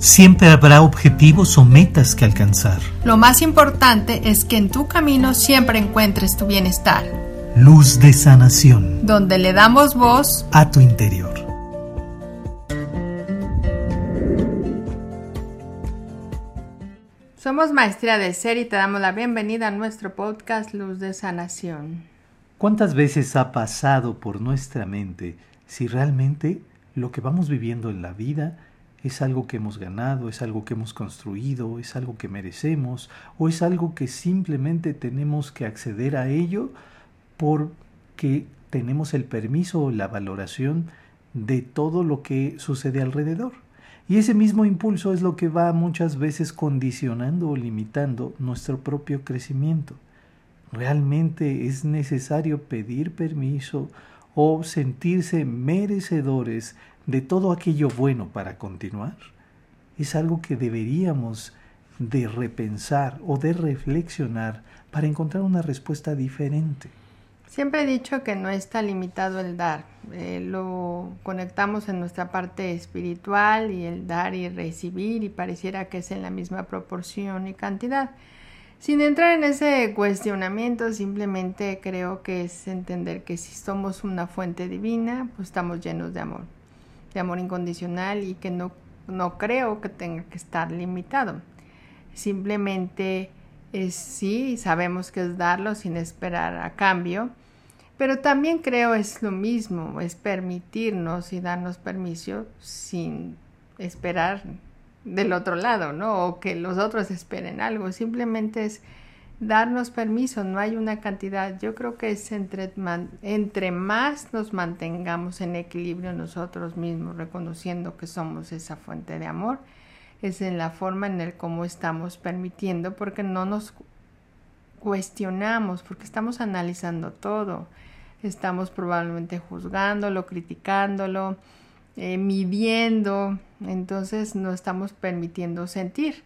Siempre habrá objetivos o metas que alcanzar. Lo más importante es que en tu camino siempre encuentres tu bienestar. Luz de sanación. Donde le damos voz a tu interior. Somos Maestría de Ser y te damos la bienvenida a nuestro podcast Luz de Sanación. ¿Cuántas veces ha pasado por nuestra mente si realmente lo que vamos viviendo en la vida es algo que hemos ganado, es algo que hemos construido, es algo que merecemos o es algo que simplemente tenemos que acceder a ello porque tenemos el permiso o la valoración de todo lo que sucede alrededor. Y ese mismo impulso es lo que va muchas veces condicionando o limitando nuestro propio crecimiento. ¿Realmente es necesario pedir permiso o sentirse merecedores de todo aquello bueno para continuar? Es algo que deberíamos de repensar o de reflexionar para encontrar una respuesta diferente. Siempre he dicho que no está limitado el dar, eh, lo conectamos en nuestra parte espiritual y el dar y recibir y pareciera que es en la misma proporción y cantidad. Sin entrar en ese cuestionamiento, simplemente creo que es entender que si somos una fuente divina, pues estamos llenos de amor de amor incondicional y que no, no creo que tenga que estar limitado. Simplemente es sí, sabemos que es darlo sin esperar a cambio, pero también creo es lo mismo, es permitirnos y darnos permiso sin esperar del otro lado, ¿no? O que los otros esperen algo, simplemente es darnos permiso, no hay una cantidad. Yo creo que es entre, más nos mantengamos en equilibrio nosotros mismos, reconociendo que somos esa fuente de amor, es en la forma en el cómo estamos permitiendo, porque no nos cuestionamos, porque estamos analizando todo, estamos probablemente juzgándolo, criticándolo, eh, midiendo, entonces no estamos permitiendo sentir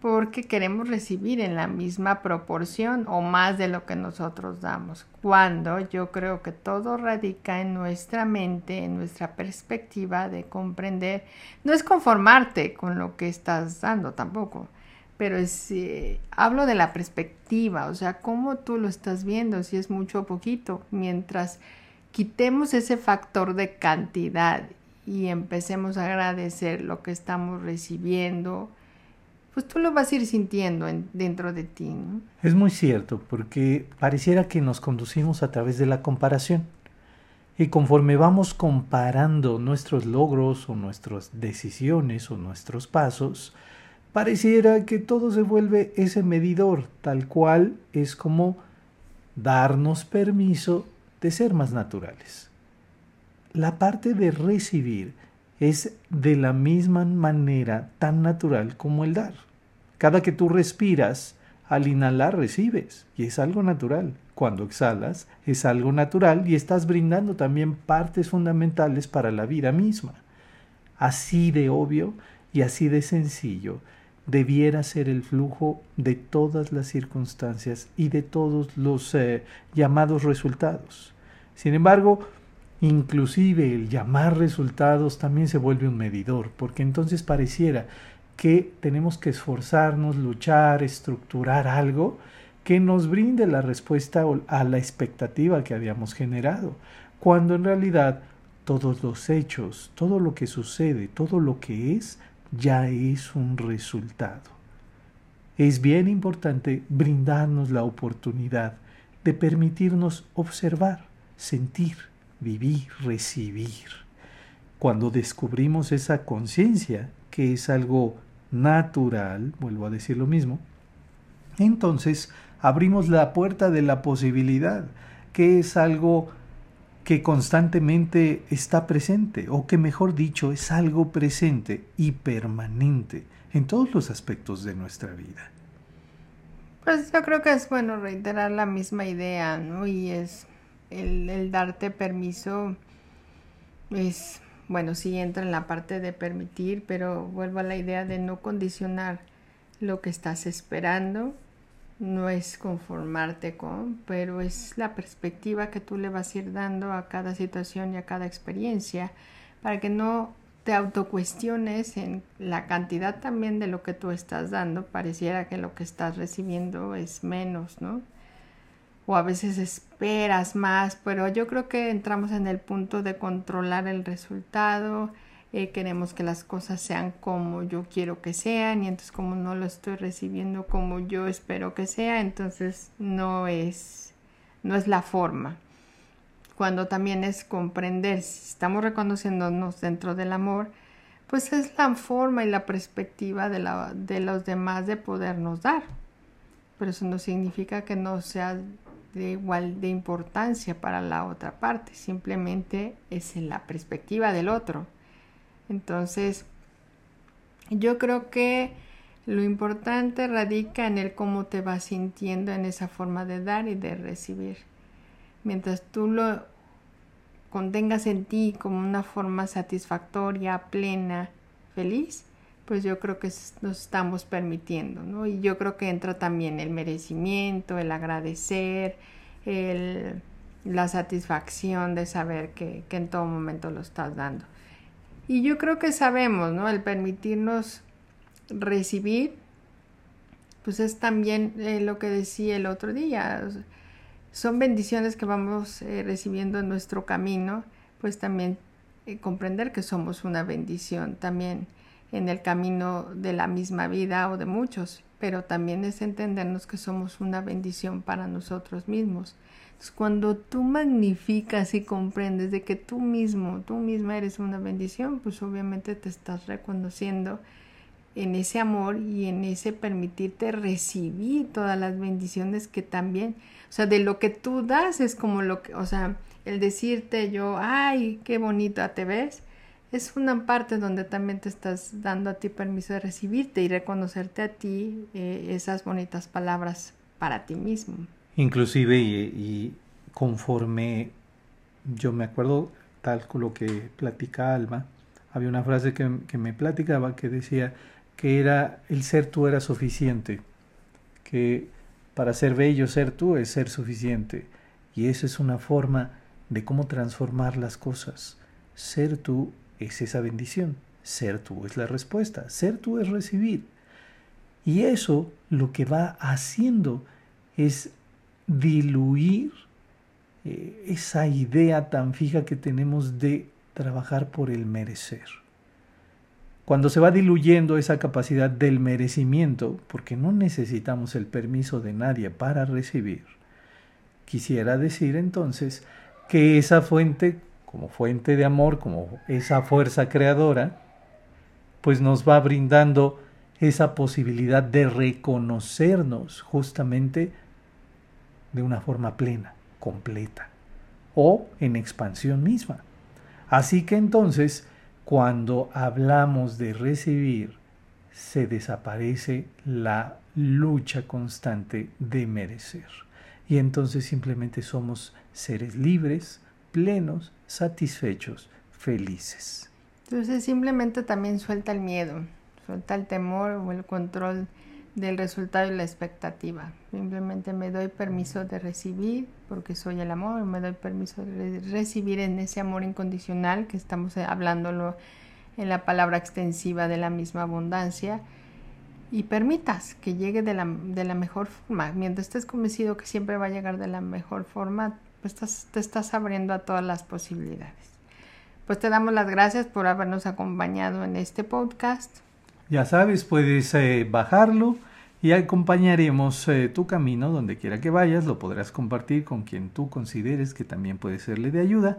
porque queremos recibir en la misma proporción o más de lo que nosotros damos. Cuando yo creo que todo radica en nuestra mente, en nuestra perspectiva de comprender, no es conformarte con lo que estás dando tampoco, pero es, eh, hablo de la perspectiva, o sea, cómo tú lo estás viendo, si es mucho o poquito, mientras quitemos ese factor de cantidad y empecemos a agradecer lo que estamos recibiendo, pues tú lo vas a ir sintiendo dentro de ti. Es muy cierto, porque pareciera que nos conducimos a través de la comparación. Y conforme vamos comparando nuestros logros o nuestras decisiones o nuestros pasos, pareciera que todo se vuelve ese medidor, tal cual es como darnos permiso de ser más naturales. La parte de recibir es de la misma manera tan natural como el dar. Cada que tú respiras, al inhalar recibes y es algo natural. Cuando exhalas es algo natural y estás brindando también partes fundamentales para la vida misma. Así de obvio y así de sencillo debiera ser el flujo de todas las circunstancias y de todos los eh, llamados resultados. Sin embargo, inclusive el llamar resultados también se vuelve un medidor, porque entonces pareciera que tenemos que esforzarnos, luchar, estructurar algo que nos brinde la respuesta a la expectativa que habíamos generado, cuando en realidad todos los hechos, todo lo que sucede, todo lo que es, ya es un resultado. Es bien importante brindarnos la oportunidad de permitirnos observar, sentir, vivir, recibir. Cuando descubrimos esa conciencia, que es algo natural, vuelvo a decir lo mismo, entonces abrimos la puerta de la posibilidad, que es algo que constantemente está presente, o que mejor dicho, es algo presente y permanente en todos los aspectos de nuestra vida. Pues yo creo que es bueno reiterar la misma idea, ¿no? Y es el, darte permiso, es bueno, sí entra en la parte de permitir, pero vuelvo a la idea de no condicionar lo que estás esperando, no es conformarte con, pero es la perspectiva que tú le vas a ir dando a cada situación y a cada experiencia para que no te autocuestiones en la cantidad también de lo que tú estás dando, pareciera que lo que estás recibiendo es menos, ¿no? O a veces esperas más, pero yo creo que entramos en el punto de controlar el resultado, eh, queremos que las cosas sean como yo quiero que sean y entonces como no lo estoy recibiendo como yo espero que sea, entonces no es, no es la forma cuando también es comprender, si estamos reconociéndonos dentro del amor, pues es la forma y la perspectiva de, la, de los demás de podernos dar. Pero eso no significa que no sea de igual de importancia para la otra parte, simplemente es en la perspectiva del otro. Entonces, yo creo que lo importante radica en el cómo te vas sintiendo en esa forma de dar y de recibir mientras tú lo contengas en ti como una forma satisfactoria, plena, feliz, pues yo creo que nos estamos permitiendo, ¿no? Y yo creo que entra también el merecimiento, el agradecer, la satisfacción de saber que, en todo momento lo estás dando. Y yo creo que sabemos, ¿no? El permitirnos recibir, pues es también eh, lo que decía el otro día son bendiciones que vamos eh, recibiendo en nuestro camino, pues también eh, comprender que somos una bendición también en el camino de la misma vida o de muchos, pero también es entendernos que somos una bendición para nosotros mismos. Entonces, cuando tú magnificas y comprendes de que tú mismo, tú misma eres una bendición, pues obviamente te estás reconociendo en ese amor y en ese permitirte recibir todas las bendiciones que también o sea, de lo que tú das es como lo que, o sea, el decirte yo, ay, qué bonita te ves, es una parte donde también te estás dando a ti permiso de recibirte y reconocerte a ti eh, esas bonitas palabras para ti mismo. Inclusive y, conforme yo me acuerdo tal con lo que platica Alma, había una frase que, que me platicaba que decía que era el ser tú era suficiente, que para ser bello, ser tú es ser suficiente. Y eso es una forma de cómo transformar las cosas. Ser tú es esa bendición. Ser tú es la respuesta. Ser tú es recibir. Y eso lo que va haciendo es diluir eh, esa idea tan fija que tenemos de trabajar por el merecer. Cuando se va diluyendo esa capacidad del merecimiento, porque no necesitamos el permiso de nadie para recibir, quisiera decir entonces que esa fuente, como fuente de amor, como esa fuerza creadora, pues nos va brindando esa posibilidad de reconocernos justamente de una forma plena, completa, o en expansión misma. Así que entonces, cuando hablamos de recibir, se desaparece la lucha constante de merecer. Y entonces simplemente somos seres libres, plenos, satisfechos, felices. Entonces simplemente también suelta el miedo, suelta el temor o el control del resultado y la expectativa. Simplemente me doy permiso de recibir porque soy el amor, me doy permiso de recibir en ese amor incondicional que estamos hablándolo en la palabra extensiva de la misma abundancia y permitas que llegue de la, de la mejor forma. Mientras estés convencido que siempre va a llegar de la mejor forma, pues te estás abriendo a todas las posibilidades. Pues te damos las gracias por habernos acompañado en este podcast. Ya sabes, puedes eh, bajarlo y acompañaremos eh, tu camino donde quiera que vayas, lo podrás compartir con quien tú consideres que también puede serle de ayuda.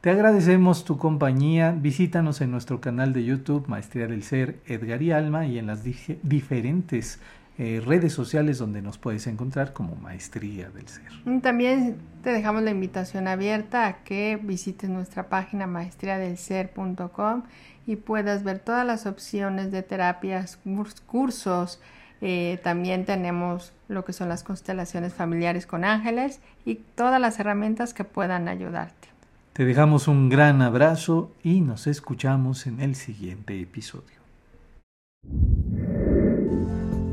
Te agradecemos tu compañía, visítanos en nuestro canal de YouTube Maestría del Ser Edgar y Alma y en las diferentes eh, redes sociales donde nos puedes encontrar como Maestría del Ser. También te dejamos la invitación abierta a que visites nuestra página maestriadelser.com y puedas ver todas las opciones de terapias, cursos, eh, también tenemos lo que son las constelaciones familiares con ángeles y todas las herramientas que puedan ayudarte. Te dejamos un gran abrazo y nos escuchamos en el siguiente episodio.